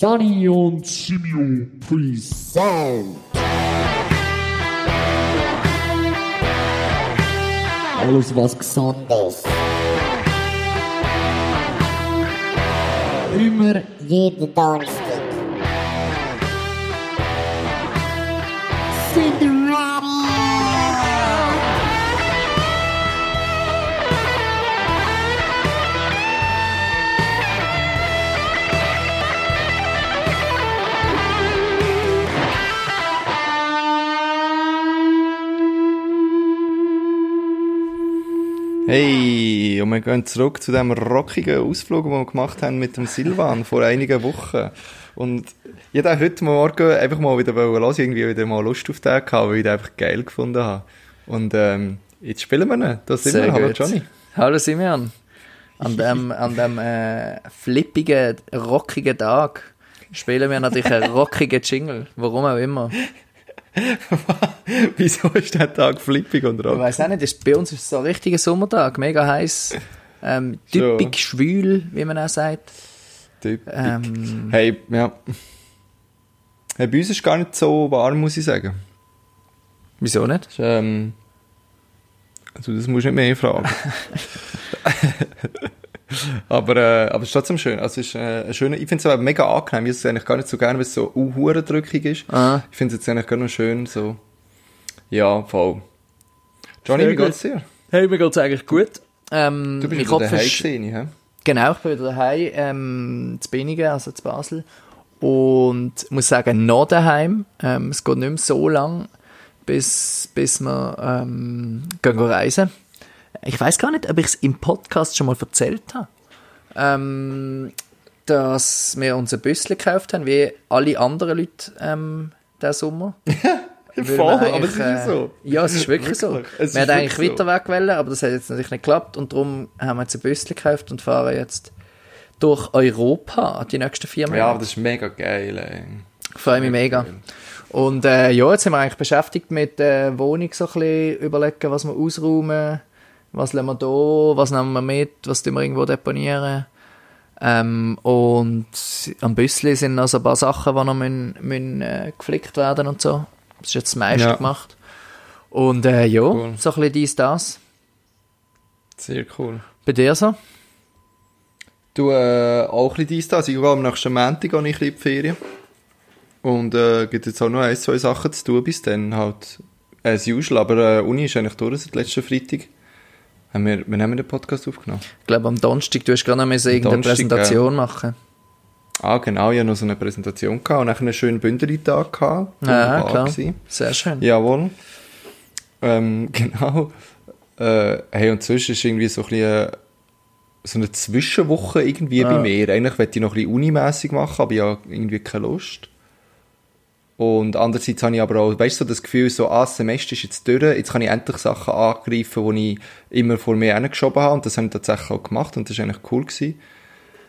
Johnny und Simio present. Alles was Gesundes. Immer jeden Donnerstag. Sind Hey, und wir gehen zurück zu dem rockigen Ausflug, den wir gemacht haben mit dem Silvan vor einigen Wochen. Und ich wollte heute Morgen einfach mal wieder hören, irgendwie wieder mal Lust auf den gehabt, weil ich den einfach geil gefunden habe. Und ähm, jetzt spielen wir ihn. Da sind Sehr wir. Hallo gut. Johnny. Hallo Simeon. An dem, an dem äh, flippigen, rockigen Tag spielen wir natürlich einen rockigen Jingle. Warum auch immer. Wieso ist der Tag flippig und Ich rock? weiß auch nicht, ist, bei uns ist es so ein richtiger Sommertag, mega heiß, ähm, typisch schwül, wie man auch sagt. Typisch. Ähm, Hey, ja. Hey, bei uns ist gar nicht so warm, muss ich sagen. wieso nicht? Ist, ähm, also das musst du nicht mehr fragen. aber, äh, aber es ist trotzdem schön. Also es ist, äh, ein schöner, ich finde es aber mega angenehm. Ich es eigentlich gar nicht so gerne, weil es so drückig ist. Ah. Ich finde es jetzt eigentlich gar noch schön, so. Ja, voll. Johnny, wie geht's dir? Hey, mir geht's eigentlich gut. Ähm, Du bist wieder Kopf daheim ist, gesehen, hä? Genau, ich bin wieder daheim, ähm, zu Benigen, also zu Basel. Und ich muss sagen, noch daheim. Ähm, es geht nicht mehr so lang, bis, bis wir ähm, gehen reisen. Ich weiß gar nicht, ob ich es im Podcast schon mal erzählt habe. Ähm, dass wir uns ein Büssel gekauft haben, wie alle anderen Leute ähm, diesen Sommer. Voll, aber es ist ja äh, so. Ja, es ist wirklich, Wirklich, so. es wir haben eigentlich wirklich so. weiter weg wollen, aber das hat jetzt natürlich nicht geklappt und darum haben wir jetzt ein Büssel gekauft und fahren jetzt durch Europa die nächsten vier Ja, aber Monate. das ist mega geil, ey. Ich freue mich mega. Und äh, ja, jetzt sind wir eigentlich beschäftigt mit der Wohnung so ein bisschen überlegen, was wir ausräumen, was lassen wir da, was nehmen wir mit, was tun wir irgendwo deponieren. Ähm, und am Büssli sind noch so ein paar Sachen, die noch müssen, müssen, äh, geflickt werden und so. Das ist jetzt das meiste Ja. gemacht. Und äh, ja, Cool. so ein bisschen dies, das. Sehr cool. Bei dir so? Du, äh, auch ein bisschen dies da. Also ich gehe am nächsten Montag gehe ich in die Ferien. Und, äh, gibt jetzt auch noch ein, zwei Sachen zu tun bis dann halt, as usual. Aber, äh, Uni ist eigentlich durch seit letzten Freitag. Haben wir, wann haben wir den Podcast aufgenommen? Ich glaube, am Donnerstag, du hast gerade noch irgendeine Donnerstag, Präsentation machen. Ah, genau, ich hatte noch so eine Präsentation gehabt und dann einen schönen Bündeli-Tag gehabt. Ja, klar. gewesen. Sehr schön. Jawohl. Ähm, genau. Äh, hey, und sonst ist irgendwie so ein bisschen, äh, so eine Zwischenwoche irgendwie bei mir. Eigentlich wollte ich noch ein bisschen unimässig machen, aber ich habe irgendwie keine Lust. Und andererseits habe ich aber auch, weißt du, so das Gefühl, so, ah, das Semester ist jetzt durch, jetzt kann ich endlich Sachen angreifen, die ich immer vor mir hingeschoben habe. Und das habe ich tatsächlich auch gemacht und das war eigentlich cool. Gewesen.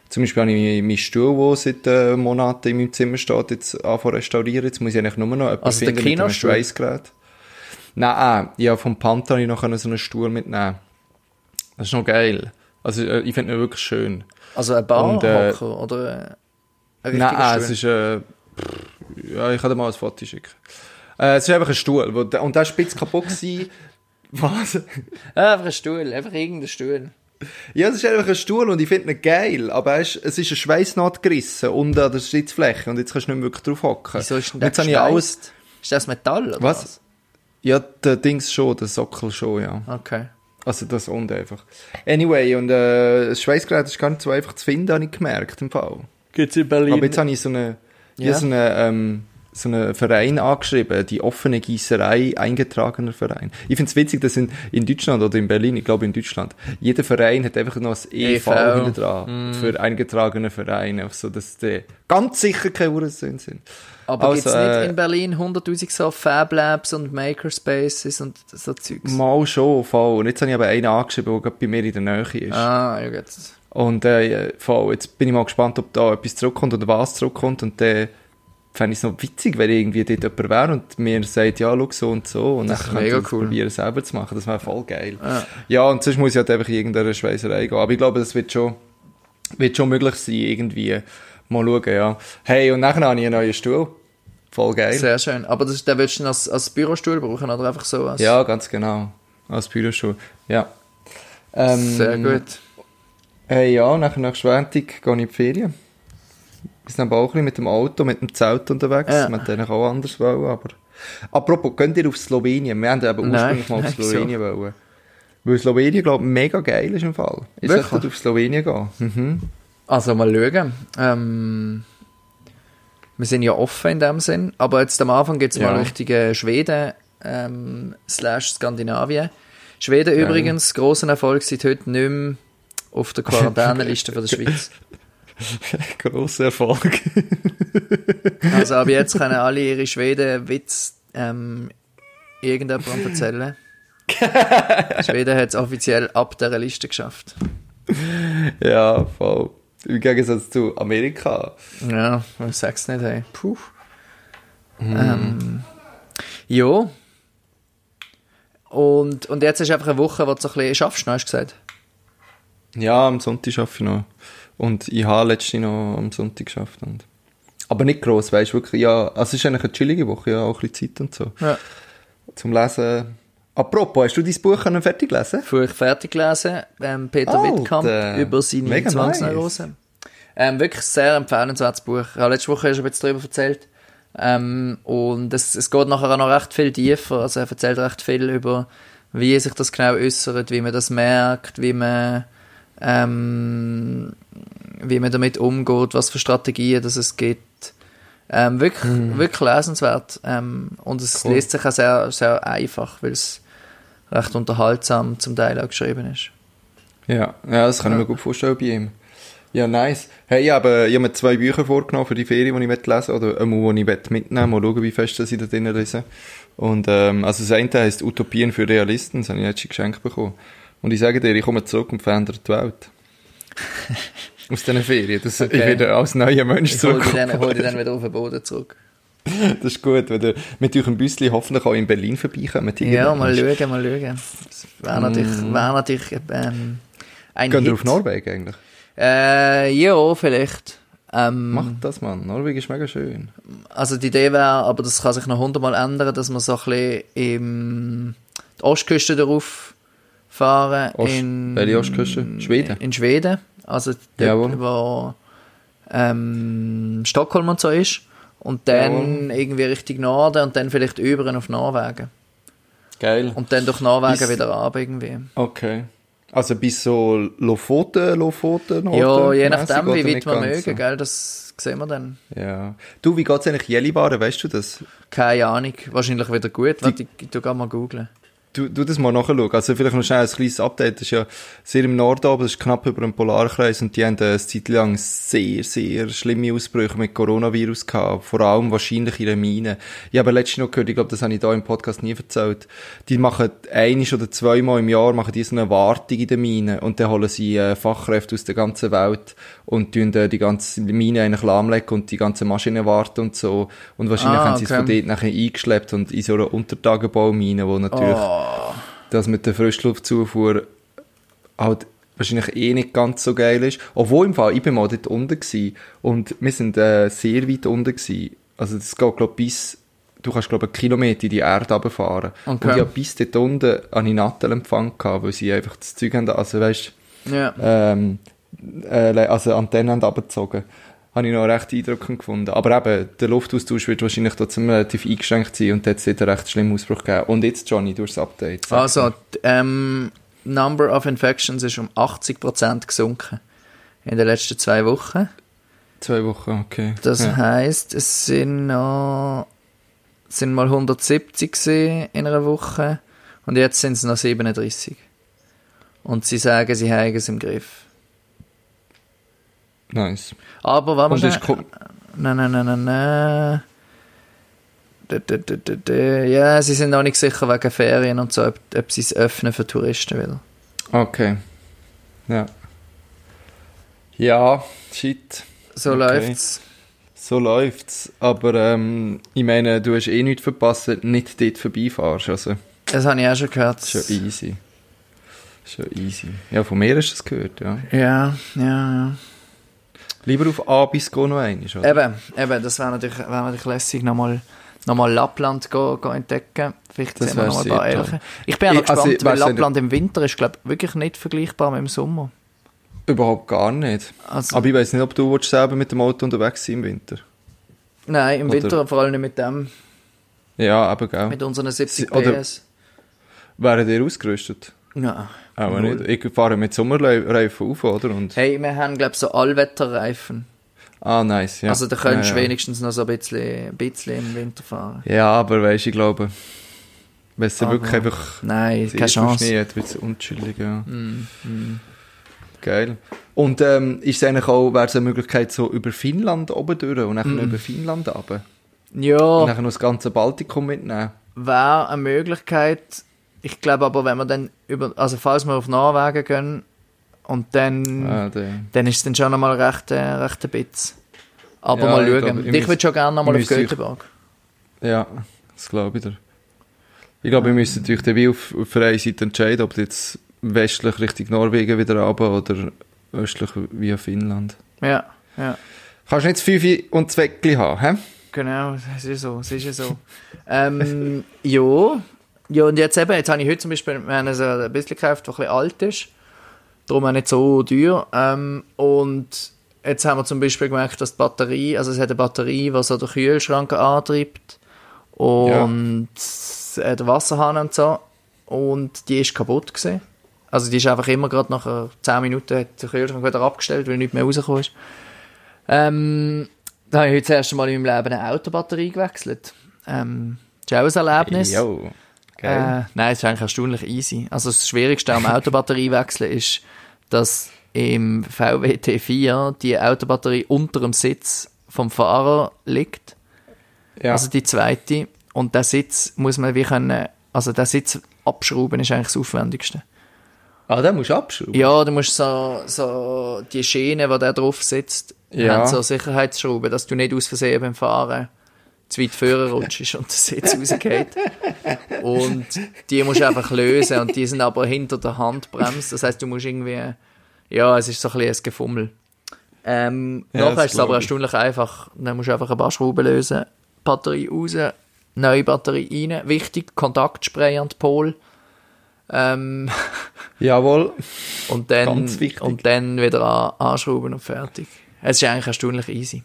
Zum Beispiel habe ich meinen Stuhl, der seit äh, Monaten in meinem Zimmer steht, jetzt anfangen restaurieren. Jetzt muss ich eigentlich nur noch jemanden Also finden mit einem Kinostuhl? Schweißgerät. Nein, äh, ja, vom Panther habe ich noch so einen Stuhl mitnehmen. Das ist noch geil. Also, äh, ich finde ihn wirklich schön. Also ein Barhocker äh, oder ein richtiger Nein, es Stuhl? ist, äh, ja, ich kann dir mal ein Foto schicken. Äh, es ist einfach ein Stuhl, wo, und der ist spitz kaputt gewesen. Was? Einfach ein Stuhl, einfach irgendein Stuhl. Ja, es ist einfach ein Stuhl und ich finde ihn geil, aber er ist, es ist eine Schweißnaht gerissen unten an der Sitzfläche und jetzt kannst du nicht mehr wirklich drauf hocken. Wieso ist denn jetzt habe ich alles? Ist das Metall oder Was? was? ja, der Dings schon, der Sockel schon, ja. Okay. Also das und einfach. Anyway, und äh, das Schweißgerät ist gar nicht so einfach zu finden, habe ich gemerkt im Fall. Gibt's in Berlin? Aber jetzt habe ich so eine, Ja. ja. so eine, ähm, so einen Verein angeschrieben, die offene Gießerei, eingetragener Verein. Ich finde es witzig, dass in, in Deutschland oder in Berlin, ich glaube in Deutschland, jeder Verein hat einfach noch das EV, EV. hinten dran für eingetragene Vereine, so, dass die ganz sicher keine Uhrensöhne sind. Aber Also, gibt's äh, nicht in Berlin 100'000 so Fab Labs und Makerspaces und so Zeugs? Mal schon, voll. Und jetzt habe ich aber einen angeschrieben, der gerade bei mir in der Nähe ist. ah, ja gut. Und äh, voll, jetzt bin ich mal gespannt, ob da etwas zurückkommt oder was zurückkommt. Und dann fände ich es noch witzig, wenn irgendwie dort jemand wäre und mir sagt, ja, schau so und so. Und Das dann kann ich cool. probieren, selber zu machen. Das wäre voll geil. Ja. Ja, und sonst muss ich halt einfach in irgendeine Schweißerei gehen. Aber ich glaube, das wird schon, wird schon möglich sein, irgendwie Mal schauen, ja. Hey, und nachher habe ich einen neuen Stuhl. Voll geil. Sehr schön. Aber das, den willst du als, als Bürostuhl brauchen oder einfach so? Als Ja, ganz genau. Als Bürostuhl. Ja. Ähm, Sehr gut. Hey, ja, nachher nach Schwäntig gehe ich in die Ferien. Wir sind aber auch ein bisschen mit dem Auto, mit dem Zelt unterwegs. Ja. Wir hätten auch anders wollen, aber... Apropos, könnt ihr auf Slowenien? Wir haben eben Nein, ursprünglich mal auf nein? Slowenien wollen. Weil Slowenien, glaube ich, mega geil ist im Fall. Ich Wirklich? sollte auf Slowenien gehen. Mhm. Also mal schauen. Ähm, wir sind ja offen in dem Sinn, aber jetzt am Anfang geht es Ja. mal Richtung äh, Schweden ähm, slash Skandinavien. Schweden übrigens, grossen Erfolg, seit heute nicht mehr auf der Quarantäneliste für der Schweiz. Grosser Erfolg. Also ab jetzt können alle ihre Schweden-Witz ähm, irgendjemandem erzählen. Schweden hat es offiziell ab dieser Liste geschafft. ja, voll. Im Gegensatz zu Amerika. Ja, ich sag's nicht, hey. Puh. Ähm, ja. Und, und jetzt ist einfach eine Woche, wo du so ein bisschen schaffst, hast du gesagt? Ja, am Sonntag arbeite ich noch. Und ich habe letztens noch am Sonntag geschafft. Und aber nicht gross, weißt du, wirklich, ja, also es ist eigentlich eine chillige Woche, ja, auch ein bisschen Zeit und so. Ja. Zum Lesen. Apropos, hast du dein Buch fertig lesen? Früher ich fertig gelesen, ähm, Peter Alter. Wittkamp über seine Zwangsneurose. Ähm, wirklich sehr empfehlenswertes Buch. Habe letzte Woche schon ein bisschen darüber erzählt. Ähm, und es, es geht nachher auch noch recht viel tiefer. Also er erzählt recht viel über, wie sich das genau äußert, wie man das merkt, wie man, ähm, wie man damit umgeht, was für Strategien das es gibt. Ähm, wirklich, wirklich lesenswert. Ähm, und es Cool. liest sich auch sehr, sehr einfach, weil es recht unterhaltsam zum Teil auch geschrieben ist. Ja, ja das kann ich mir gut vorstellen bei ihm. Ja, nice. Hey, ich habe, ich habe mir zwei Bücher vorgenommen für die Ferien, die ich lesen oder einmal, die ich mitnehmen Mal schauen, wie fest dass ich da drin lese. Und, ähm, also das eine heisst Utopien für Realisten, das habe ich letztens geschenkt bekommen. Und ich sage dir, ich komme zurück und verändere die Welt. Aus diesen Ferien. Das, Ich Okay. werde als neuer Mensch Ich hole dich, dann, hol dich dann wieder auf den Boden zurück. Das ist gut, wenn ihr mit eurem Büsschen hoffentlich auch in Berlin vorbeikommt. Ja, mal schauen, mal schauen. Das wäre natürlich, wär natürlich ähm, ein Gehen Hit. ihr auf Norwegen eigentlich? Äh, ja, vielleicht. Ähm, Macht das, Mann. Norwegen ist mega schön. Also die Idee wäre, aber das kann sich noch hundertmal ändern, dass wir so ein bisschen im, die Ostküste darauf fahren. Ost- in, welche Ostküste? Schweden? In Schweden. Also Jawohl. dort, wo ähm, Stockholm und so ist. Und dann irgendwie Richtung Norden und dann vielleicht über auf Norwegen. Geil. Und dann durch Norwegen Ist- wieder ab irgendwie. Okay. Also bis so Lofoten, Lofoten, Norden Ja, je nachdem, wie weit wir mögen, so? gell, das sehen wir dann. Ja. Du, wie geht's eigentlich Jelibaren, weißt du das? Keine Ahnung, wahrscheinlich wieder gut, warte, ich, tu mal googlen. Du, du das mal nachschauen. Also vielleicht noch schnell ein kleines Update. Das ist ja sehr im Norden oben, das ist knapp über dem Polarkreis und die haben eine Zeit lang sehr, sehr schlimme Ausbrüche mit Coronavirus gehabt. Vor allem wahrscheinlich in den Minen. Ich habe letztens noch gehört, ich glaube, das habe ich da im Podcast nie erzählt. Die machen einisch oder zweimal im Jahr machen die so eine Wartung in den Minen und dann holen sie äh, Fachkräfte aus der ganzen Welt und tun äh, die ganze Mine eigentlich lahmlegen und die ganze Maschine warten und so. Und wahrscheinlich Ah, haben sie es von okay. dort nachher eingeschleppt und in so einer Untertagebaumine, wo natürlich Oh, dass mit der Frischluftzufuhr halt wahrscheinlich eh nicht ganz so geil ist. Obwohl im Fall, ich bin mal dort unten gewesen und wir sind äh, sehr weit unten gewesen. Also das geht, glaube bis, du kannst, glaube einen Kilometer in die Erde runterfahren. Okay. Und ich hab bis dort unten an Nattelempfang gehabt, weil sie einfach das Zeug haben, also weißt ja. ähm, äh, also Antennen haben abgezogen. Habe ich noch recht eindrückend gefunden. Aber eben, der Luftaustausch wird wahrscheinlich trotzdem relativ eingeschränkt sein und jetzt wird einen recht schlimmen Ausbruch geben. Und jetzt, Johnny, du hast das Update. Also, ähm, Number of Infections ist um 80% gesunken in den letzten zwei Wochen. Zwei Wochen, okay. Das ja. heisst, es sind noch es sind mal 170 gewesen in einer Woche und jetzt sind es noch 37. Und sie sagen, sie haben es im Griff. Nice. Aber wenn schnell- ko- Nein, nein, nein, nein, nein. Ja, sie sind noch nicht sicher wegen Ferien und so, ob, ob sie es öffnen für Touristen will. Okay. Ja. Ja, shit. So Okay. läuft's. So läuft's. Aber ähm, ich meine, du hast eh nichts verpasst, wenn du nicht dort vorbeifahrst. Also, Das habe ich auch schon gehört. schon easy. Schon easy. Ja, von mir hast du das gehört, ja. Ja, ja, ja. Lieber auf Abis gehen noch einmal, oder? Eben, eben, das wäre natürlich, wär natürlich lässig, nochmal nochmal Lappland go, go entdecken. Vielleicht Das sehen wir wär noch ein paar. Elche. Ich bin auch noch Ich- also, gespannt, ich weil Lappland im Winter ist, glaube ich, wirklich nicht vergleichbar mit dem Sommer. Überhaupt gar nicht. Also, Aber ich weiß nicht, ob du selber mit dem Auto unterwegs sein im Winter. nein, im oder- Winter vor allem nicht mit dem, Ja, aber gell. mit unseren 70 Oder- PS. Wären die ausgerüstet? Nein. Aber nicht. Ich fahre mit Sommerreifen auf, oder? Und, Hey, wir haben, glaube ich, so Allwetterreifen. ah, nice, ja. Also da könntest du ja, ja. wenigstens noch so ein bisschen, ein bisschen im Winter fahren. Ja, aber weißt du, ich glaube, wenn es Aber- wirklich einfach Nein, keine Chance. Schnee hat, wird es unchillig, ja. Mm, mm. Geil. Und ähm, ist es eigentlich auch, wäre es eine Möglichkeit, so über Finnland oben durch und dann Mm. über Finnland runter? Und Ja, dann noch das ganze Baltikum mitnehmen? wäre eine Möglichkeit. Ich glaube aber, wenn wir dann über, also falls wir auf Norwegen gehen und dann, Ah, dann ist es dann schon nochmal recht, äh, recht ein bisschen. Aber Ja, mal ich schauen. ich ich muss- würde schon gerne nochmal auf müsste ich- Göteborg. Ja, das glaube ich dir. Ich glaube, wir müssen natürlich wie auf, auf der einen Seite entscheiden, ob jetzt westlich Richtung Norwegen wieder runter oder östlich via Finnland. Ja, ja. Kannst du nicht das Fünfe und das Weckli haben, hä? Genau, es ist so, es ist ja so. ähm, ja. Ja, und jetzt eben, jetzt habe ich heute zum Beispiel haben so ein bisschen gekauft, das ein bisschen alt ist, darum auch nicht so teuer. Ähm, und jetzt haben wir zum Beispiel gemerkt, dass die Batterie, also es hat eine Batterie, die so den Kühlschrank antreibt und äh, der Wasserhahn und so und die ist kaputt gewesen. Also die ist einfach immer gerade nach äh, 10 Minuten hat der Kühlschrank wieder abgestellt, weil nicht mehr rausgekommen ist. Ähm, da habe ich heute das erste Mal in meinem Leben eine Autobatterie gewechselt. Ähm, das ist auch ein Erlebnis. Jo. Äh, nein, es ist eigentlich erstaunlich easy. Also das Schwierigste am Autobatterie wechseln ist, dass im VW T4 die Autobatterie unter dem Sitz vom Fahrer liegt. ja. Also die zweite. Und der Sitz muss man wie können, also der Sitz abschrauben ist eigentlich das Aufwendigste. ah, den musst du abschrauben. Ja, du musst so, so die Schiene, die der drauf sitzt, Ja. haben so Sicherheitsschrauben, dass du nicht aus Versehen beim Fahren zu weit vorne rutschst und der Sitz rausgeht. Und die musst du einfach lösen und die sind aber hinter der Handbremse. Das heißt, du musst irgendwie, ja, es ist so ein bisschen ein Gefummel. Ähm, Ja, nachher ist es aber erstaunlich einfach. Dann musst du einfach ein paar Schrauben lösen, Batterie raus, neue Batterie rein. Wichtig, Kontaktspray an den Pol. Ähm, Jawohl. und dann, Ganz wichtig. und dann wieder an, anschrauben und fertig. Es ist eigentlich erstaunlich easy.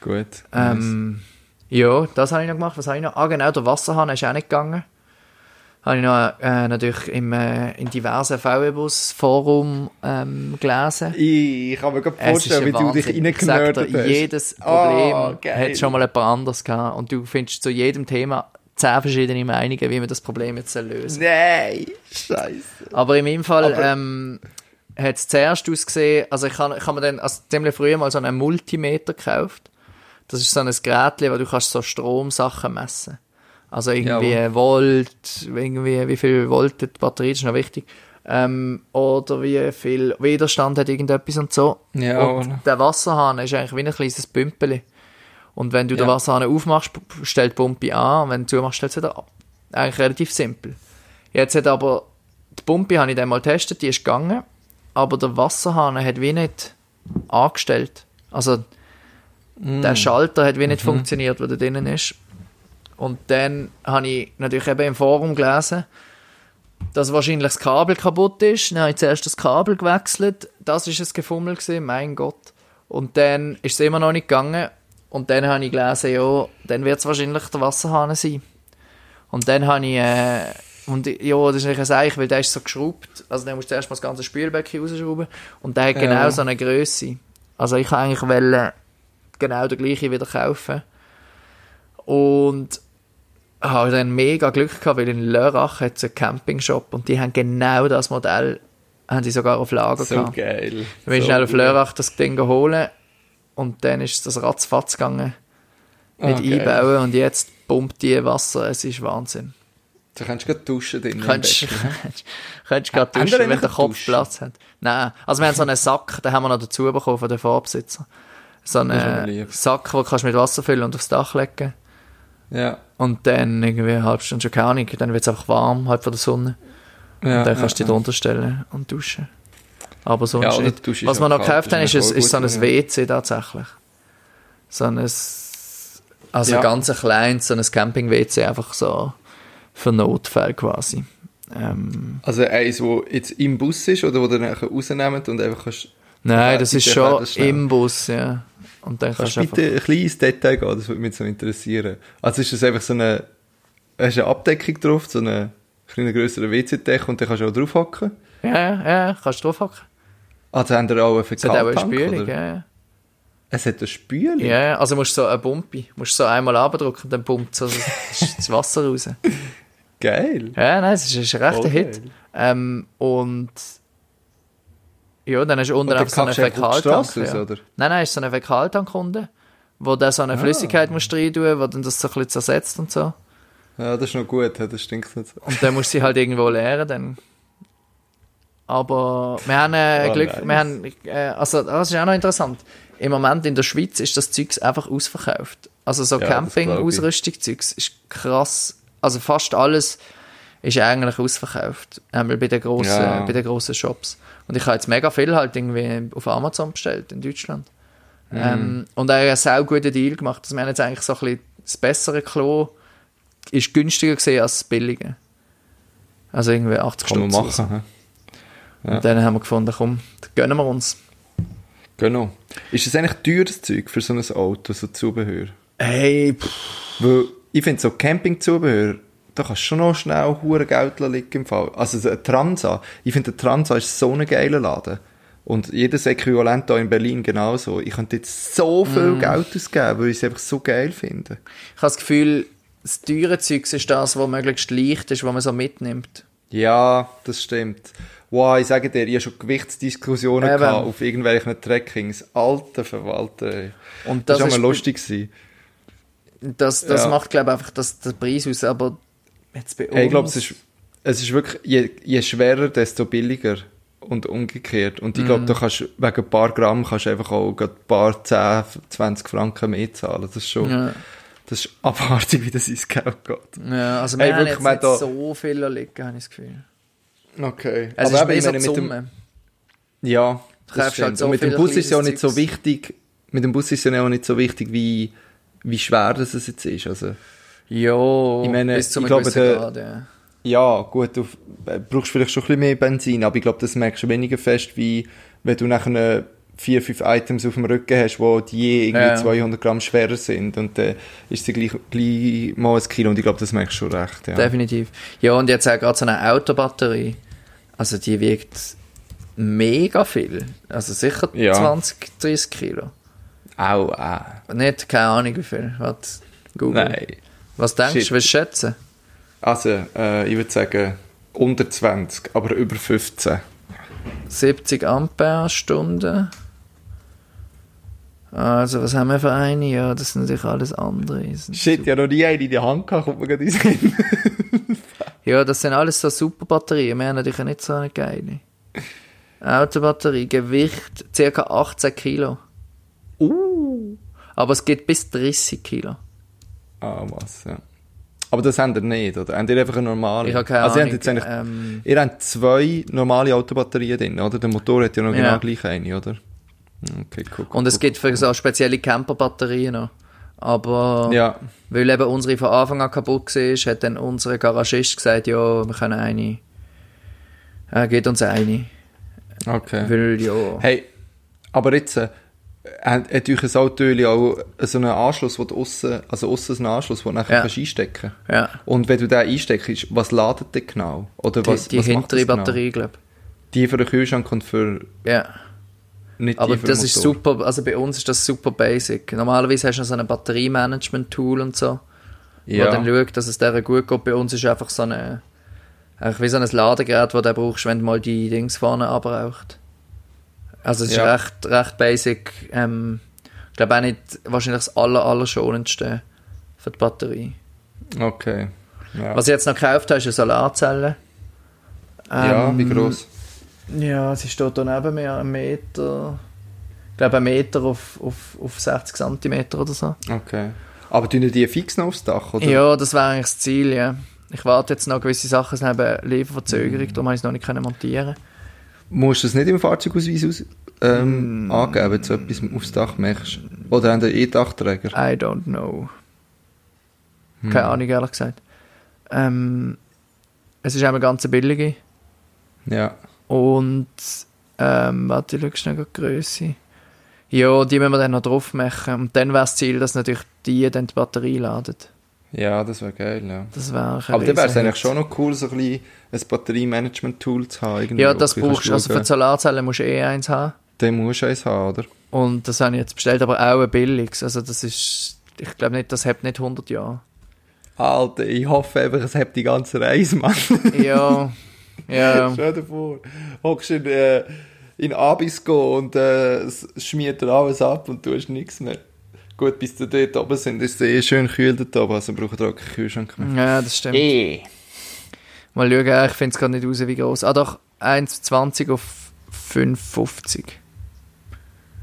Gut. Ähm, ja, das habe ich noch gemacht. Was habe ich noch? Ah, genau, der Wasserhahn ist auch nicht gegangen. Habe ich noch äh, natürlich im, äh, in diversen VW-Bus-Forum ähm, gelesen. Ich kann mir gerade vorstellen, wie ein du dich Wahnsinn. Ich reingenördet dir, hast. Jedes Oh, Problem geil. hat schon mal jemand anderes gehabt. Und du findest zu jedem Thema zehn verschiedene Meinungen, wie man das Problem jetzt lösen Nein, scheiße. Aber in meinem Fall Aber- ähm, hat es zuerst ausgesehen, also ich habe ich hab mir dann also ziemlich früh mal so einen Multimeter gekauft. Das ist so ein Gerät, wo du kannst so Stromsachen messen. Also irgendwie Jawohl. Volt, irgendwie wie viel Volt die Batterie, das ist noch wichtig. Ähm, oder wie viel Widerstand hat irgendetwas und so. Ja, und der Wasserhahn ist eigentlich wie ein kleines Pümpeli. Und wenn du den Ja. Wasserhahn aufmachst, stellt die Pumpe an und wenn du zumachst, stellt es wieder ab. Eigentlich relativ simpel. Jetzt hat aber die Pumpe habe ich dann mal getestet, die ist gegangen, aber der Wasserhahn hat wie nicht angestellt. Also der Schalter hat wie nicht funktioniert, der da drinnen ist. Und dann habe ich natürlich eben im Forum gelesen, dass wahrscheinlich das Kabel kaputt ist. Dann habe ich zuerst das Kabel gewechselt. Das ist ein Gefummel gewesen, mein Gott. Und dann ist es immer noch nicht gegangen. Und dann habe ich gelesen, ja, dann wird es wahrscheinlich der Wasserhahn sein. Und dann habe ich, äh, und ja, das ist eigentlich ein Seich, weil der ist so geschraubt. Also dann musst du erst mal das ganze Spülbecken rausschrauben. Und der hat Ja. genau so eine Größe. Also ich kann eigentlich wollen, genau der gleiche wieder kaufen. Und habe dann mega Glück gehabt, weil in Lörrach hat es einen Campingshop und die haben genau das Modell, haben die sogar auf Lager So gehabt. geil. Dann bin ich so schnell auf. Lörrach das Ding holen und dann ist das ratzfatz gegangen mit Ah, geil. Einbauen und jetzt pumpt die Wasser, es ist Wahnsinn. Du kannst gerade duschen drin. Könntest Becken. könntest gerade duschen, wenn der Kopf duschen? Platz hat. Nein, also wir haben so einen Sack, den haben wir noch dazu bekommen von den Vorbesitzer. So einen. Sack, den kannst du mit Wasser füllen und aufs Dach legen. Ja. Und dann irgendwie eine halbe Stunde schon keine Ahnung, dann wird es einfach warm, halb von der Sonne. ja und dann kannst du ja, dich drunter stellen und duschen. Aber sonst Ja, nicht. Was wir auch noch gekauft haben, ist, ist ist so ein ja. WC tatsächlich. So ein, also Ja. ganz ein kleines, so ein Camping-WC, einfach so für Notfälle quasi. Ähm, Also eins, wo jetzt im Bus ist oder wo du nachher rausnehmt und einfach kannst... nein, das ist schon das im Bus, ja. Und dann Kannst kannst du einfach... bitte ein kleines Detail gehen, das würde mich so interessieren. Also ist das einfach so eine... Hast du eine Abdeckung drauf, so eine kleine größere WC-Decke und dann kannst du auch draufhocken? Ja, ja, ja, kannst du draufhacken. Also haben wir auch einen Es hat auch eine Fäkaltank, Spülung, ja, ja. Es hat eine Spülung? Ja, also musst du so eine Pumpe, musst du so einmal abdrücken, dann pumpt so das, Wasser raus. Geil. Ja, nein, es ist, ist ein rechter Voll Hit. Ähm, und ja, dann du unten einfach so die Fäkaltank. Ja. oder? Nein, nein, ist so ein Fäkaltank unten, wo dann so eine Ah. Flüssigkeit musst rein tun, wo dann das so ein bisschen zersetzt und so. Ja, das ist noch gut, das stinkt nicht so. Und dann musst du sie halt irgendwo leeren, dann. Aber wir haben äh, Oh, Glück, nice. wir haben, äh, also das ist auch noch interessant. Im Moment in der Schweiz ist das Zeugs einfach ausverkauft. Also so Ja. Camping-Ausrüstung-Zeugs ist krass. Also fast alles ist eigentlich ausverkauft. Einmal bei den grossen, Ja. bei den grossen Shops. Und ich habe jetzt mega viel halt irgendwie auf Amazon bestellt in Deutschland. Mhm. Ähm, und auch einen sehr guten Deal gemacht. Also wir haben jetzt eigentlich so ein bisschen das bessere Klo ist günstiger gesehen als das billige. Also irgendwie 80 Kann man Stutz so. machen. hä? Und dann haben wir gefunden, komm, gönnen wir uns. Genau. Ist das eigentlich teures Zeug für so ein Auto, so Zubehör? Hey, pff, Weil ich finde, so Campingzubehör, da kannst du schon noch schnell hure Geld liegen im Fall. Also so ein Transa, ich finde, der Transa ist so ein geiler Laden. Und jedes Äquivalent hier in Berlin genauso. Ich könnte jetzt so viel Mm. Geld ausgeben, weil ich es einfach so geil finde. ich habe das Gefühl, das teure Zeug ist das, was möglichst leicht ist, was man so mitnimmt. Ja, das stimmt. Wow, ich sage dir, ich habe schon Gewichtsdiskussionen Eben. gehabt auf irgendwelchen Trekkings. Alter Verwalter. Und Das, das, war ist mal lustig. Gewesen. Das, das Ja. macht, glaube ich, einfach das, den Preis aus. Aber jetzt bei uns... Hey, ich glaube, es ist, es ist wirklich, je, je schwerer, desto billiger. Und umgekehrt. Und ich glaube, Mhm. du kannst, wegen ein paar Gramm kannst du einfach auch gerade ein paar 10, 20 Franken mehr zahlen. Das ist schon, Ja, das ist abartig, wie das ins Geld geht. ja also wir Hey, haben wirklich, jetzt man nicht da- so viel liegen, habe ich das Gefühl. Okay. Es Aber ist eben, mehr so mit dem- Summe. Ja, das kaufst stimmt. halt so Und mit dem Bus ist ja auch nicht so wichtig, mit dem Bus ist ja auch nicht so wichtig, wie, wie schwer das es jetzt ist. Also, Ja, Ich meine, bis zu einem ich glaube, Grad, ja. ja, gut, du äh, brauchst vielleicht schon ein bisschen mehr Benzin, aber ich glaube, das merkst du weniger fest, wie wenn du nachher vier, fünf Items auf dem Rücken hast, wo die je irgendwie Ja. 200 Gramm schwerer sind und dann ist sie gleich, gleich mal ein Kilo und ich glaube, das merkst du schon recht, ja. Definitiv. Ja, und jetzt auch gerade so eine Autobatterie. Also die wiegt mega viel. Also sicher Ja. 20, 30 Kilo. Au, au. Nicht, keine Ahnung wie viel. Warte, Google. Nein. Was denkst du, was schätzen? Also, äh, ich würde sagen, unter 20, aber über 15. 70 Ampere-Stunden. Also, was haben wir für eine? Ja, das sind natürlich alles andere. Shit, ja noch nie eine in die Hand gehabt, kommt mir gerade in Sinn. Ja, das sind alles so super Batterien. Wir haben natürlich nicht so eine geile. Autobatterie, Gewicht ca. 18 Kilo. Uh. Aber es geht bis 30 Kilo. Ah, was, ja. Aber das habt ihr nicht, oder? Habt ihr einfach eine normale? Ich habe keine also, ihr Ahnung. habt jetzt eigentlich, ähm, ihr habt zwei normale Autobatterien drin, oder? Der Motor hat ja noch Ja. genau gleich eine, oder? Okay, cool. cool und es cool, gibt für so spezielle Camperbatterien noch. Aber Ja, weil eben unsere von Anfang an kaputt war, hat dann unser Garagist gesagt, ja, wir können eine. Er gibt uns eine. okay. Weil, ja. Hey, aber jetzt, äh, hat, hat euch ein Auto auch so einen Anschluss, wo du aussen, also aussen einen Anschluss, wo du nachher Ja. kannst einstecken Ja. Und wenn du den einsteckst, was ladet der genau? Oder Die, was, die was macht hintere genau? Batterie, glaube Die für den Kühlschrank und für ich. Ja. nicht Aber das ist super, also bei uns ist das super basic. Normalerweise hast du noch so ein Batteriemanagement-Tool und so, Ja. wo dann schaut, dass es der gut geht. Bei uns ist einfach so eine, eigentlich wie so ein Ladegerät, das du brauchst, wenn du mal die Dings vorne abbraucht. Also es ist Ja. recht, recht basic. Ähm, ich glaube auch nicht wahrscheinlich das aller, aller schonendste für die Batterie. Okay. Ja, Was ich jetzt noch gekauft habe, ist eine Solarzelle. ja Ähm, wie groß? Ja, sie steht da neben mir, ein Meter, ich glaube ein Meter auf, auf, auf 60 cm oder so. Okay. Aber tun die fix noch aufs Dach, oder? Ja, das wäre eigentlich das Ziel, ja. Ich warte jetzt noch gewisse Sachen, es haben Lieferverzögerung, darum habe ich es noch nicht können montieren musst du es nicht im Fahrzeugausweis aus, ähm, Mm. angeben, wenn du so etwas aufs Dach machst? Oder haben die eh Dachträger? I don't know. Keine Ahnung, ehrlich gesagt. Ähm, es ist einmal ganz billige. Ja. Und, ähm, warte, ich schaue schnell die Größe. Ja, die müssen wir dann noch drauf machen. Und dann wäre das Ziel, dass natürlich die dann die Batterie laden. Ja, das wäre geil, ja. Das wäre Aber dann wäre es eigentlich schon noch cool, so ein, bisschen ein Batteriemanagement-Tool zu haben. irgendwie, Ja, das bisschen brauchst du. Also für die Solarzellen musst du eh eins haben. Dann musst du eins haben, oder? Und das habe ich jetzt bestellt, aber auch ein billiges. Also das ist, ich glaube nicht, das hat nicht 100 Jahre. Alter, ich hoffe einfach, es hat die ganze Reise, Mann. Ja, ja. Stell dir vor, hockst in, äh, in Abisko und äh, schmiert alles ab und du hast nichts mehr. Gut, bis sie dort oben sind, ist es eh schön kühl dort oben, also brauchen wir auch keinen Kühlschrank mehr. Ja, das stimmt. Eh. Mal schauen, ich finde es gar nicht raus, wie groß. Ah doch, 1,20 auf 5,50.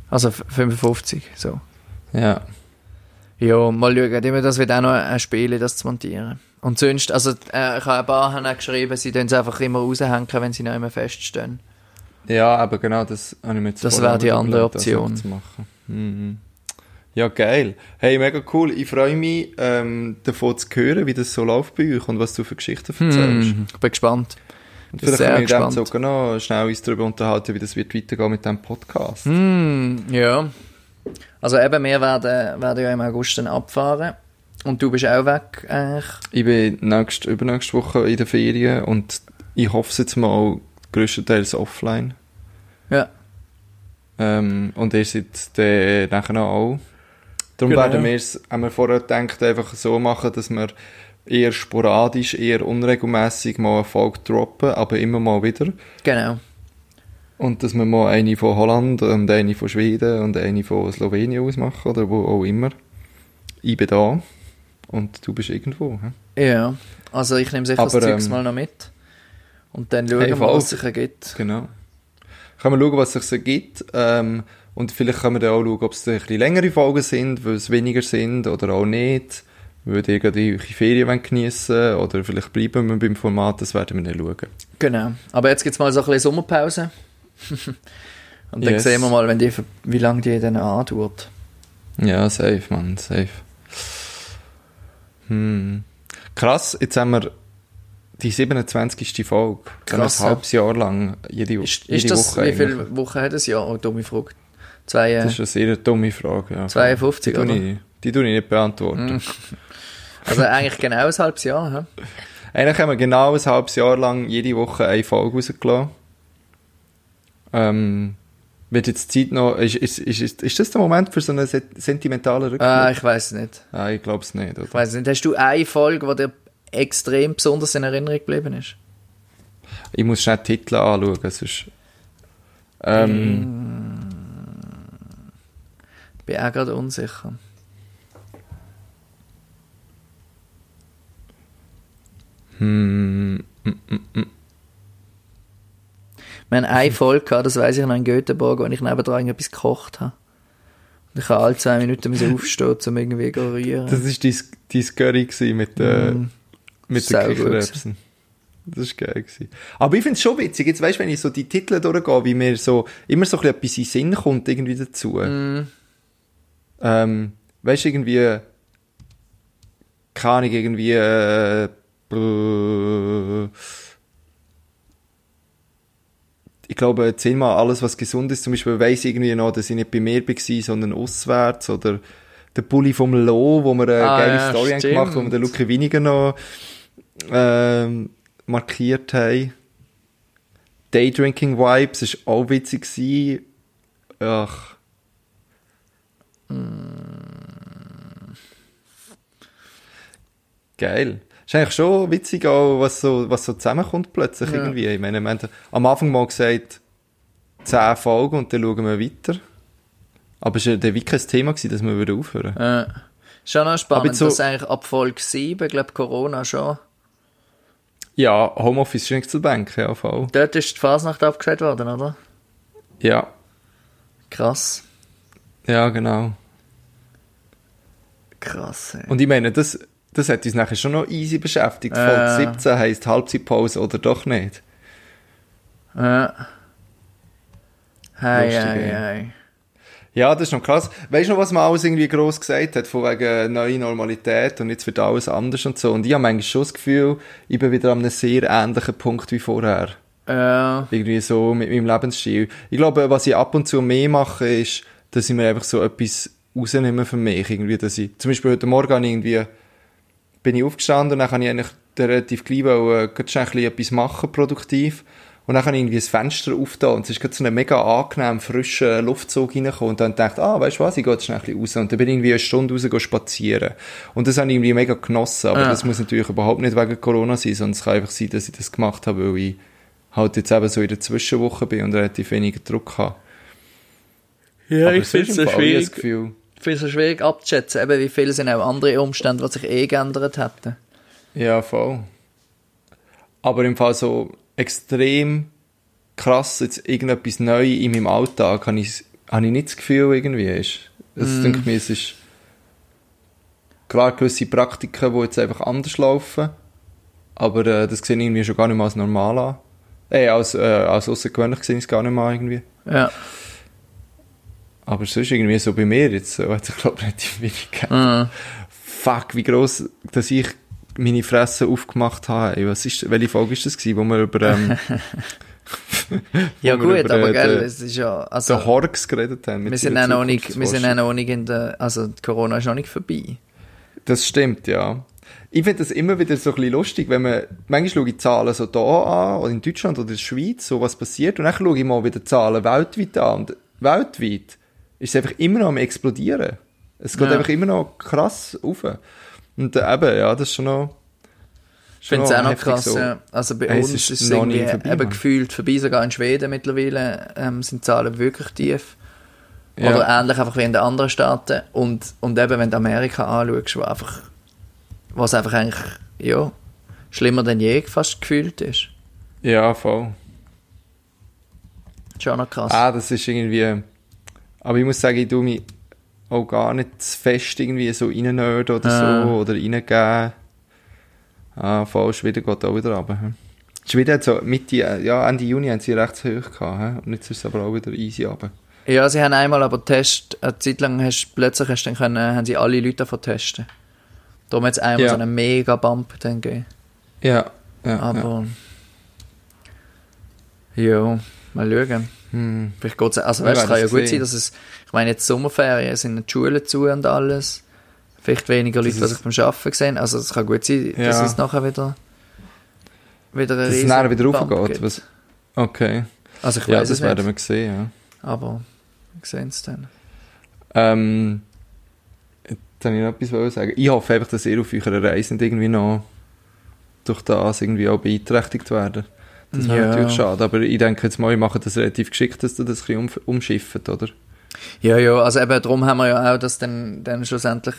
Also f- 55, so. Ja. Ja, mal schauen. Immer das wird auch noch ein Spiel, das zu montieren. Und sonst, also äh, ich habe ein paar haben auch geschrieben, sie tun es einfach immer raushängen, wenn sie noch immer feststehen. Ja, aber genau, das habe ich mir jetzt Das wäre die andere das Option. Zu machen. Mhm. Ja, geil. Hey, mega cool. Ich freue mich, ähm, davon zu hören, wie das so läuft bei euch und was du für Geschichten erzählst. Hm, ich bin gespannt. Und vielleicht können wir gespannt. Zuge noch schnell uns darüber unterhalten, wie das wird weitergehen mit diesem Podcast. Hm, ja. Also eben, wir werden, werden ja im August dann abfahren. Und du bist auch weg, eigentlich. Ich bin nächst, übernächste Woche in der Ferien und ich hoffe es jetzt mal größtenteils offline. Ja. Ähm, und ihr seid dann nachher auch. Darum Genau. werden wir es, haben wir vorher gedacht, einfach so machen, dass wir eher sporadisch, eher unregelmäßig mal eine Folge droppen, aber immer mal wieder. Genau. Und dass wir mal eine von Holland und eine von Schweden und eine von Slowenien ausmachen oder wo auch immer. Ich bin da und du bist irgendwo. hä? Ja. Also ich nehme sicher das Aber, Zeugs ähm, mal noch mit. Und dann schauen Hey, wir, was sich ergibt. Genau. Können wir schauen, was es sich so gibt. Ähm, und vielleicht können wir dann auch schauen, ob es ein bisschen längere Folgen sind, weil es weniger sind oder auch nicht. Weil ihr gerade Ferien geniessen oder vielleicht bleiben wir beim Format, das werden wir dann schauen. Genau. Aber jetzt gibt es mal so ein bisschen Sommerpause. Und dann Yes. sehen wir mal, wenn die, wie lange die dann andauert. Ja, safe, Mann, safe. Hm. Krass, jetzt haben wir die 27. Folge. Krass, ein halbes Jahr lang, jede, Ist, jede ist das, Woche wie viele Wochen hat das Jahr? Oh, dumme Frage. Zwei, äh, Das ist eine sehr dumme Frage. Ja. 52, die oder? ich, die tue ich nicht beantworten. also eigentlich genau ein halbes Jahr. hä? Eigentlich haben wir genau ein halbes Jahr lang jede Woche eine Folge rausgelassen. Ähm, wird jetzt Zeit noch, ist, ist, ist, ist, das der Moment für so einen se- sentimentalen Rückblick? Ah, ich weiß nicht. ah, ich glaube es nicht, oder? Ich weiß nicht. Hast du eine Folge, die dir extrem besonders in Erinnerung geblieben ist? Ich muss schnell die Titel anschauen, sonst... Ähm, Bin auch gerade unsicher. hm, Wir haben eine Folge gehabt, das weiss ich noch in Göteborg, wo ich nebendran etwas gekocht habe. Und ich habe alle zwei Minuten aufstehen, um irgendwie zu rühren. das war dein, dein Curry mit, äh, Mm. mit den Kichererbsen. Das war geil. Gewesen. Aber ich finde es schon witzig, jetzt weißt du, wenn ich so die Titel durchgehe, wie mir so, immer so ein bisschen etwas in den Sinn kommt irgendwie dazu. Mm. Ähm, weißt du, irgendwie, keine Ahnung, irgendwie, äh, äh, ich glaube, zehnmal alles, was gesund ist, zum Beispiel weiss ich irgendwie noch, dass ich nicht bei mir war, sondern auswärts, oder der Bulli vom Lo, wo wir eine Ah, geile ja, Story haben gemacht, wo wir den Luca Winiger noch, ähm, markiert haben. Daydrinking Vibes, war auch witzig. gewesen. Ach. Geil. Ist eigentlich schon witzig, auch, was so, was so zusammenkommt plötzlich Ja. irgendwie. Ich meine, wir haben am Anfang mal gesagt, 10 Folgen und dann schauen wir weiter. Aber es war ja dann wirklich kein Thema, gewesen, dass wir aufhören. Äh, schon noch spannend, so- dass eigentlich ab Folge 7, glaube Corona schon, Ja, Homeoffice Schnitzelbank, ja, voll. dort ist die Fasnacht abgesagt worden, oder? Ja, Krass. Ja, genau. Krass, ey. Und ich meine, das, das hat uns nachher schon noch easy beschäftigt. Äh. Folge 17 heisst Halbzeitpause oder doch nicht. Ja. Hei, Lustig, hei, ey. hei. Ja, das ist noch krass. Weißt du noch, was man alles irgendwie gross gesagt hat, von wegen neue Normalität und jetzt wird alles anders und so. Und ich habe manchmal schon das Gefühl, ich bin wieder an einem sehr ähnlichen Punkt wie vorher. Ja. Irgendwie so mit meinem Lebensstil. Ich glaube, was ich ab und zu mehr mache, ist, dass ich mir einfach so etwas rausnehme für mich. Irgendwie, dass ich, zum Beispiel heute Morgen irgendwie, bin ich aufgestanden und dann kann ich eigentlich relativ gleich wollen, gerade schnell ein bisschen etwas machen, produktiv. Und dann kann ich irgendwie das Fenster auftauen und es ist gerade so ein mega angenehm frischer Luftzug reingekommen und dann dachte ah, weißt du was, ich gehe jetzt schnell ein bisschen raus. Und dann bin ich irgendwie eine Stunde raus spazieren. Und das habe ich irgendwie mega genossen, aber Ja. das muss natürlich überhaupt nicht wegen Corona sein, sondern es kann einfach sein, dass ich das gemacht habe, weil ich halt jetzt eben so in der Zwischenwoche bin und relativ weniger Druck habe. Ja, Aber ich finde es so das schwierig, Gefühl, ich find's so schwierig abzuschätzen, eben wie viele sind auch andere Umstände, die sich eh geändert hätten. Ja, voll. Aber im Fall so extrem krass jetzt irgendetwas neu in meinem Alltag habe ich, habe ich nicht das Gefühl irgendwie ist. Es Mm. denke mir, es ist klar gewisse Praktiken, die jetzt einfach anders laufen, aber äh, das sehe ich irgendwie schon gar nicht mehr als normal an. Äh, als, äh, als außergewöhnlich sehe ich es gar nicht mehr irgendwie. Ja. Aber sonst irgendwie so bei mir jetzt, so hat sich glaube ich relativ wenig. Mhm. Fuck, wie gross, dass ich meine Fresse aufgemacht habe. Was ist, welche Folge ist das gewesen, wo wir über, ähm, Ja gut, über, aber äh, gell, es ist ja, also, den Horks geredet haben. wir sind auch noch nicht, wir sind auch noch nicht in der, also die Corona ist noch nicht vorbei. Das stimmt, ja. Ich finde das immer wieder so ein bisschen lustig, wenn man, manchmal schaue ich Zahlen so da an, oder in Deutschland oder in der Schweiz, so was passiert, und dann schaue ich mal wieder Zahlen weltweit an, und weltweit ist es einfach immer noch am explodieren. Es geht Ja. einfach immer noch krass rauf. Und äh, eben, ja, das ist schon noch, Ich finde es auch noch krass. so. Ja. Also bei Hey, uns ist es irgendwie vorbei, eben Mann. gefühlt vorbei, sogar in Schweden mittlerweile ähm, sind die Zahlen wirklich tief. Ja. Oder ähnlich einfach wie in den anderen Staaten. Und, und eben, wenn du Amerika anschaust, wo einfach, was einfach eigentlich, ja, schlimmer denn je fast gefühlt ist. Ja, voll. Schon noch krass. Ah, das ist irgendwie. Aber ich muss sagen, ich tue mich auch gar nicht zu fest irgendwie so reinnörden oder Ah. so oder reingeben. Ah, voll, Schweden geht auch wieder runter. Schweden hat so Mitte, äh, ja, Ende Juni haben sie recht hoch gehabt, hm? und jetzt ist es aber auch wieder easy runter. Ja, sie haben einmal aber Test, eine Zeit lang hast, plötzlich hast du dann können, haben sie alle Leute davon testen. Darum hat es einmal Ja. so einen mega Bump dann gegeben. Ja, ja. ja. Aber, ja, mal schauen. Hm. Vielleicht geht's, also weißt, es kann ja gut sehen. sein, dass es, ich meine jetzt Sommerferien sind die Schulen zu und alles. Vielleicht weniger Leute, die sich beim Arbeiten sehen. Also es kann gut sein, dass Ja. es nachher wieder, wieder ein Dass es nachher wieder raufgeht. Was? Okay. Also ich Ja, weiß das werden wir sehen, ja. aber wir sehen es dann. Ähm, jetzt habe ich noch etwas sagen. Ich hoffe einfach, dass ihr auf eurer Reise irgendwie noch durch das irgendwie auch beeinträchtigt werden. Das wäre Ja. natürlich schade, aber ich denke jetzt mal, ich mache das relativ geschickt, dass du das ein bisschen um, umschifft, oder? Ja, ja, also eben darum haben wir ja auch das dann, dann schlussendlich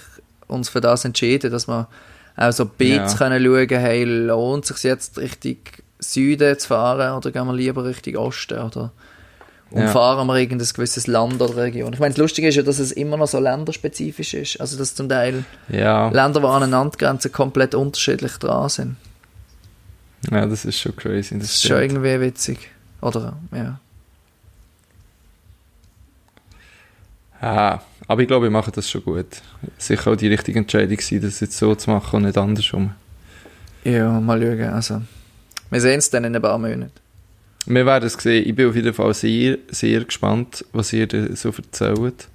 uns für das entschieden, dass wir auch so Beats Ja. können schauen, hey, lohnt es sich jetzt Richtung Süden zu fahren oder gehen wir lieber Richtung Osten oder Ja. umfahren wir irgendein gewisses Land oder Region. Ich meine, das Lustige ist ja, dass es immer noch so länderspezifisch ist, also dass zum Teil Ja, Länder, die aneinander grenzen, komplett unterschiedlich dran sind. Ja das ist schon crazy. Das Das ist schon irgendwie witzig. Oder, ja. Ja, aber ich glaube, ich mache das schon gut. Sicher auch die richtige Entscheidung sein, das jetzt so zu machen und nicht andersrum. Ja, mal schauen, also. Wir sehen es dann in ein paar Monaten. Wir werden es sehen. Ich bin auf jeden Fall sehr, sehr gespannt, was ihr so erzählt.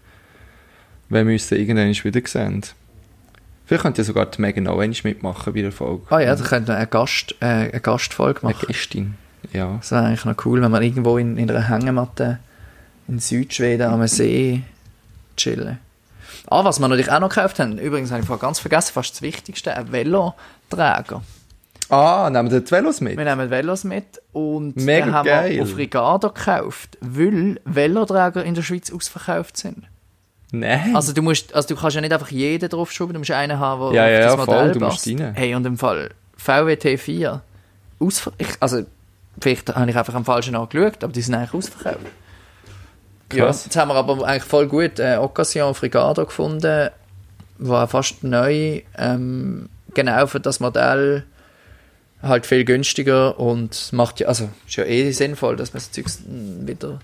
Wenn wir uns dann irgendwann wieder sehen. Vielleicht könnt ihr sogar die Megan einmal mitmachen bei der Folge. Ah ja, da könnte man eine, Gast, äh, eine Gastfolge Eine machen. Gästin. Ja. Das wäre eigentlich noch cool, wenn man irgendwo in, in einer Hängematte in Südschweden am See chillen. Ah, was wir natürlich auch noch gekauft haben, übrigens habe ich vorher ganz vergessen, fast das Wichtigste, ein Veloträger. Ah, nehmen wir die Velos mit? Wir nehmen Velos mit und Mega haben geil. wir auf Ricardo gekauft, weil Veloträger in der Schweiz ausverkauft sind. Nein. Also du musst, also du kannst ja nicht einfach jeden draufschrauben, du musst einen haben, der Ja, auf ja, das Modell voll, du musst passt. rein. Hey, und im Fall VW T4, ausver ich, also vielleicht habe ich einfach am falschen angeschaut, aber die sind eigentlich ausverkauft. Ja, jetzt haben wir aber eigentlich voll gut äh, Occasion Frigado gefunden, war fast neu, ähm, genau für das Modell halt viel günstiger und macht ja, also ist ja eh sinnvoll, dass man das Zeug wieder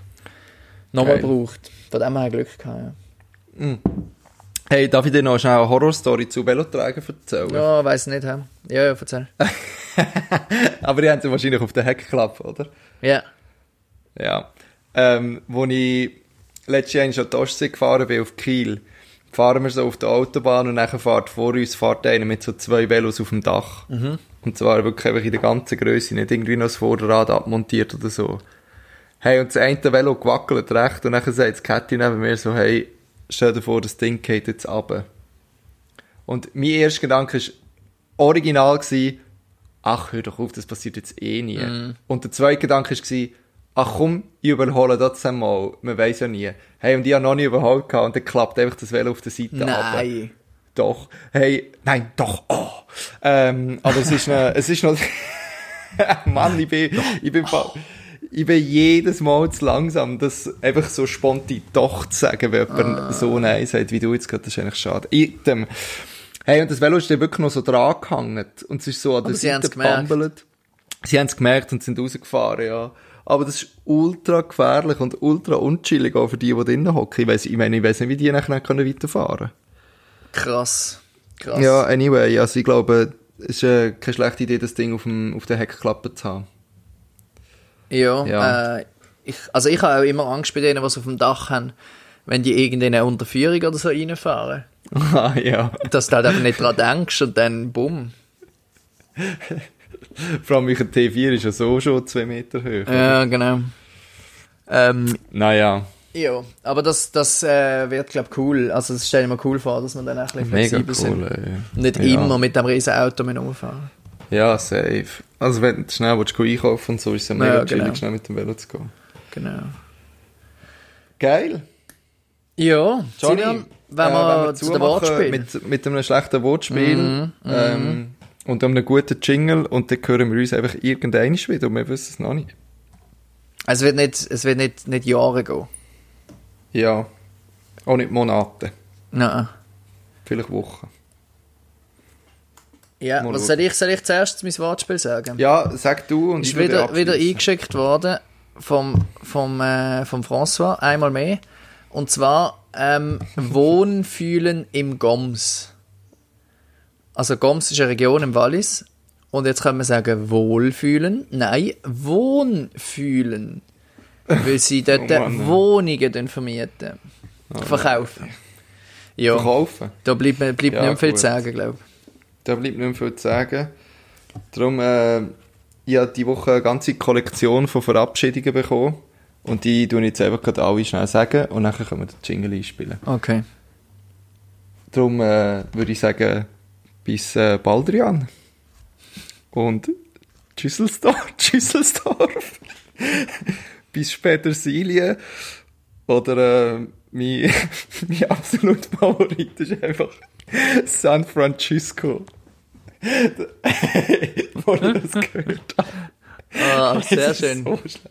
nochmal Geil. gebraucht. Von dem her Glück gehabt, ja. Hey, darf ich dir noch schnell eine Horrorstory zu Velotragen erzählen? Ja, weiß nicht, hä? Ja, ja, erzähl. Aber die haben sie wahrscheinlich auf der Heckklappe, oder? Ja. Ja. Ähm, wo ich letztes Jahr schon die Ostsee gefahren bin, auf Kiel, fahren wir so auf der Autobahn und nachher fährt vor uns fährt einer mit so zwei Velos auf dem Dach. Und zwar wirklich einfach in der ganzen Größe, nicht irgendwie noch das Vorderrad abmontiert oder so. Hey, und das eine Velo gewackelt recht und nachher sagt das Kätti neben mir so, hey, stell dir vor, das Ding geht jetzt runter. Und mein erster Gedanke war original, gewesen, ach, hör doch auf, das passiert jetzt eh nie. Und der zweite Gedanke war, ach komm, ich überhole das einmal, man weiß ja nie. Hey, und ich habe noch nie überholt und dann klappt einfach das Velo auf der Seite. Nein. Doch. Hey, nein, doch. Oh. Ähm, aber es ist noch, es ist noch, Mann, ich bin, ich bin, fa- ich bin jedes Mal zu langsam, das einfach so spontan doch zu sagen, wenn jemand Ah. so nein sagt, wie du jetzt gerade, das ist eigentlich schade. Item. Hey, und das Velo ist dann wirklich noch so dran gehangen und es ist so an der Seite gebambelt. Sie haben es gemerkt und sind rausgefahren, ja. Aber das ist ultra gefährlich und ultra unchillig auch für die, die drinnen hocken. Ich weiss, ich meine, ich weiss nicht, wie die nachher können weiterfahren können. Krass. Krass. Ja, anyway, also ich glaube, es ist äh, keine schlechte Idee, das Ding auf, dem, auf der Heckklappe zu haben. Ja, Ja. Äh, ich, also ich habe auch immer Angst bei denen, was auf dem Dach haben, wenn die irgendeine Unterführung oder so reinfahren. ah, ja. Dass du halt einfach nicht dran denkst und dann bumm. Vor allem, mein T4 ist ja so schon zwei Meter hoch. Ja, genau. Ähm, Naja, ja, aber das, das äh, wird, glaube ich, cool. Also das stelle ich mir cool vor, dass wir dann auch ein bisschen mega flexibel cool. sind. Ey. Nicht ja. immer mit dem riesen Auto mit rumfahren. Ja, safe. Also wenn du schnell willst, einkaufen und so, ist es ja mega Ja, chillig, genau. schnell mit dem Velo zu gehen. Genau. Geil. Ja, Johnny, Julian, wenn äh, wir zu den zumachen Wortspielen. Mit, mit einem schlechten Wortspiel ähm, und einem guten Jingle und dann hören wir uns einfach irgendein wieder und wir wissen es noch nicht. Es wird nicht, es wird nicht, nicht Jahre gehen. Ja. Auch nicht Monate. Nein. Vielleicht Wochen. Ja, Mal was soll ich, soll ich zuerst mein Wortspiel sagen? Ja, sag du und ist ich wieder, wieder eingeschickt worden vom, vom, äh, vom François, einmal mehr. Und zwar ähm, Wohnfühlen im Goms. Also Goms ist eine Region im Wallis. Und jetzt kann man sagen Wohlfühlen. Nein, Wohnfühlen. Weil sie dort Oh Mann. Wohnungen vermieten. Verkaufen. Ja, Verkaufen. da bleibt, mir- bleibt Ja, nicht mehr viel zu sagen, glaube Da bleibt nicht mehr viel zu sagen. Darum, äh, ich habe diese Woche eine ganze Kollektion von Verabschiedungen bekommen. Und die ich jetzt einfach gerade alle schnell sagen und dann können wir den Jingle einspielen. Okay. Darum äh, würde ich sagen, bis äh, bald, Rian. Und Tschüsselsdorf. Tschüsselsdorf. bis später, Silje. Oder äh, mein, mein absoluter Favorit ist einfach San Francisco. Ich das gehört. Ah, sehr Es ist schön. So schlecht.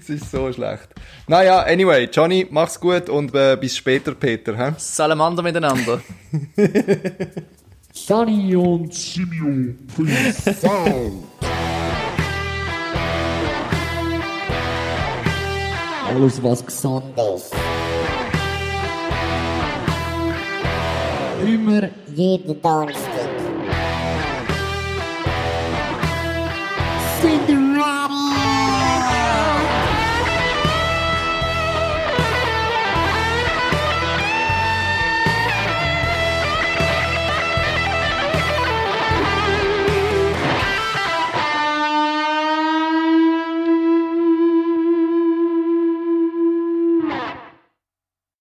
Es ist so schlecht. Naja, anyway, Johnny, mach's gut und äh, bis später, Peter. Hä? Salamander miteinander. Johnny und Simio present. Alles was Gesundes. Immer jeden Donnerstag. with Roddy.